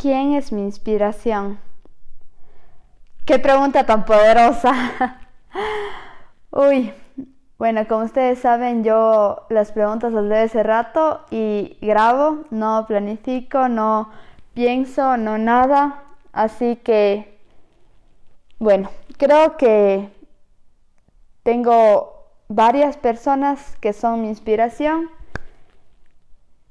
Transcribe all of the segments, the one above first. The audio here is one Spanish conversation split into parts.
¿Quién es mi inspiración? Qué pregunta tan poderosa. Uy, bueno, como ustedes saben, yo las preguntas las leo ese rato y grabo, no planifico, no pienso, no nada. Así que, bueno, creo que tengo varias personas que son mi inspiración.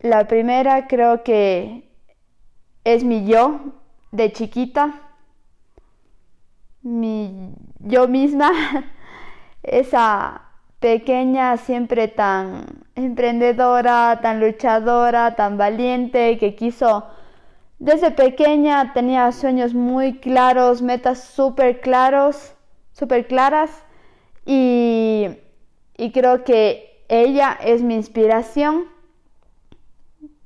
La primera creo que es mi yo de chiquita, mi yo misma, esa pequeña siempre tan emprendedora, tan luchadora, tan valiente, que quiso, desde pequeña tenía sueños muy claros, metas súper claros, súper claras, y, y creo que ella es mi inspiración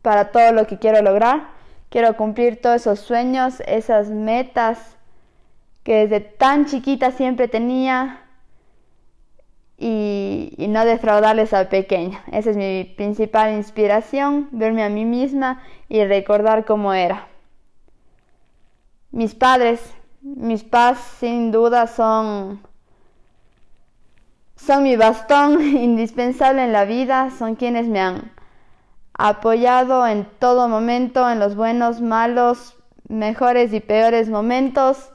para todo lo que quiero lograr. Quiero cumplir todos esos sueños, esas metas que desde tan chiquita siempre tenía y, no defraudarles al pequeño. Esa es mi principal inspiración, verme a mí misma y recordar cómo era. Mis padres, mis padres sin duda son son mi bastón indispensable en la vida, son quienes me han apoyado en todo momento, en los buenos, malos, mejores y peores momentos.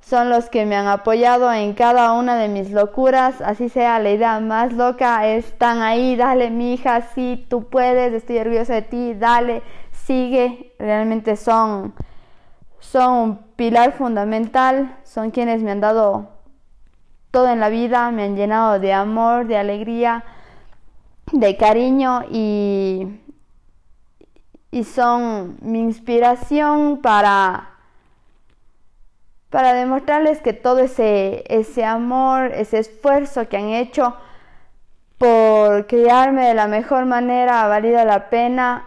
Son los que me han apoyado en cada una de mis locuras, así sea la idea más loca, están ahí, dale mi hija, sí, tú puedes, estoy orgullosa de ti, dale, sigue. Realmente son, son un pilar fundamental, son quienes me han dado todo en la vida, me han llenado de amor, de alegría, de cariño y, y son mi inspiración para, para demostrarles que todo ese, ese amor, ese esfuerzo que han hecho por criarme de la mejor manera ha valido la pena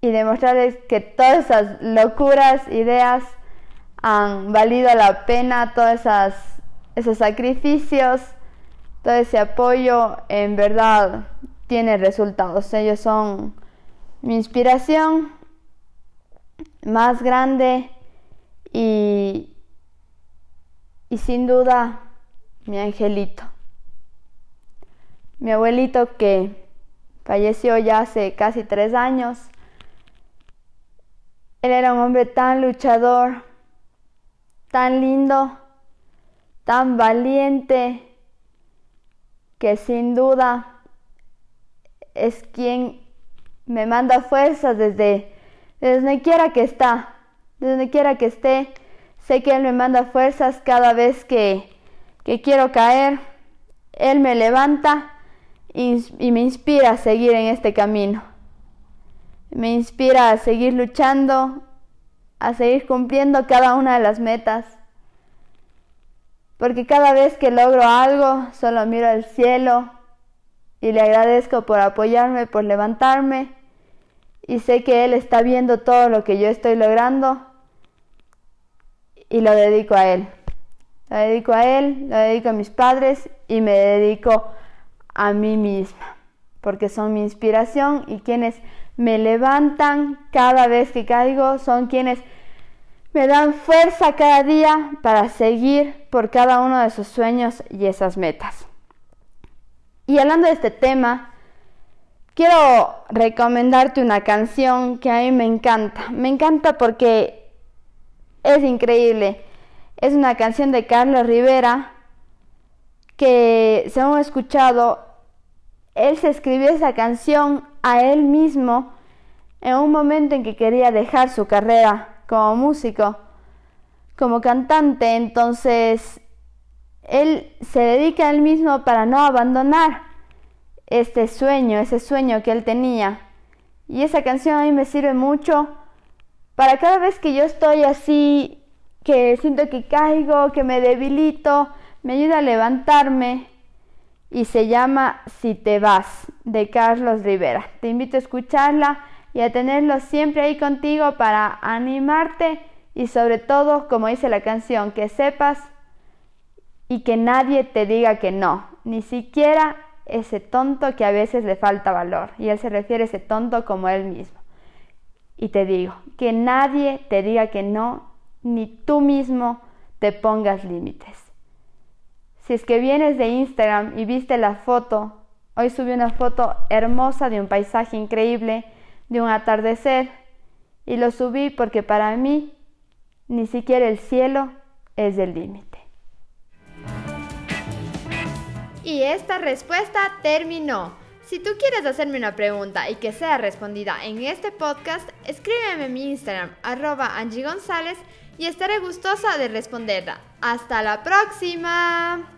y demostrarles que todas esas locuras, ideas han valido la pena, todos esas, esos sacrificios, todo ese apoyo en verdad tiene resultados. Ellos son mi inspiración más grande y, y sin duda mi angelito. Mi abuelito que falleció ya hace casi tres años. Él era un hombre tan luchador, tan lindo, tan valiente, que sin duda es quien me manda fuerzas desde, donde quiera que está, desde donde quiera que esté. Sé que Él me manda fuerzas cada vez que, que quiero caer. Él me levanta y, y me inspira a seguir en este camino. Me inspira a seguir luchando, a seguir cumpliendo cada una de las metas. Porque cada vez que logro algo, solo miro al cielo y le agradezco por apoyarme, por levantarme y sé que Él está viendo todo lo que yo estoy logrando y lo dedico a Él. Lo dedico a Él, lo dedico a mis padres y me dedico a mí misma, porque son mi inspiración y quienes me levantan cada vez que caigo, son quienes me dan fuerza cada día para seguir por cada uno de sus sueños y esas metas. Y hablando de este tema, quiero recomendarte una canción que a mí me encanta. Me encanta porque es increíble. Es una canción de Carlos Rivera que, según he escuchado, él se escribió esa canción a él mismo en un momento en que quería dejar su carrera como músico, como cantante. Entonces, él se dedica a él mismo para no abandonar este sueño, ese sueño que él tenía. Y esa canción a mí me sirve mucho para cada vez que yo estoy así, que siento que caigo, que me debilito, me ayuda a levantarme y se llama Si te vas de Carlos Rivera. Te invito a escucharla y a tenerlo siempre ahí contigo para animarte y sobre todo, como dice la canción, que sepas y que nadie te diga que no, ni siquiera ese tonto que a veces le falta valor. Y él se refiere a ese tonto como él mismo. Y te digo, que nadie te diga que no, ni tú mismo te pongas límites. Si es que vienes de Instagram y viste la foto, hoy subí una foto hermosa de un paisaje increíble, de un atardecer, y lo subí porque para mí ni siquiera el cielo es el límite. Y esta respuesta terminó. Si tú quieres hacerme una pregunta y que sea respondida en este podcast, escríbeme en mi Instagram, arroba Angie González, y estaré gustosa de responderla. ¡Hasta la próxima!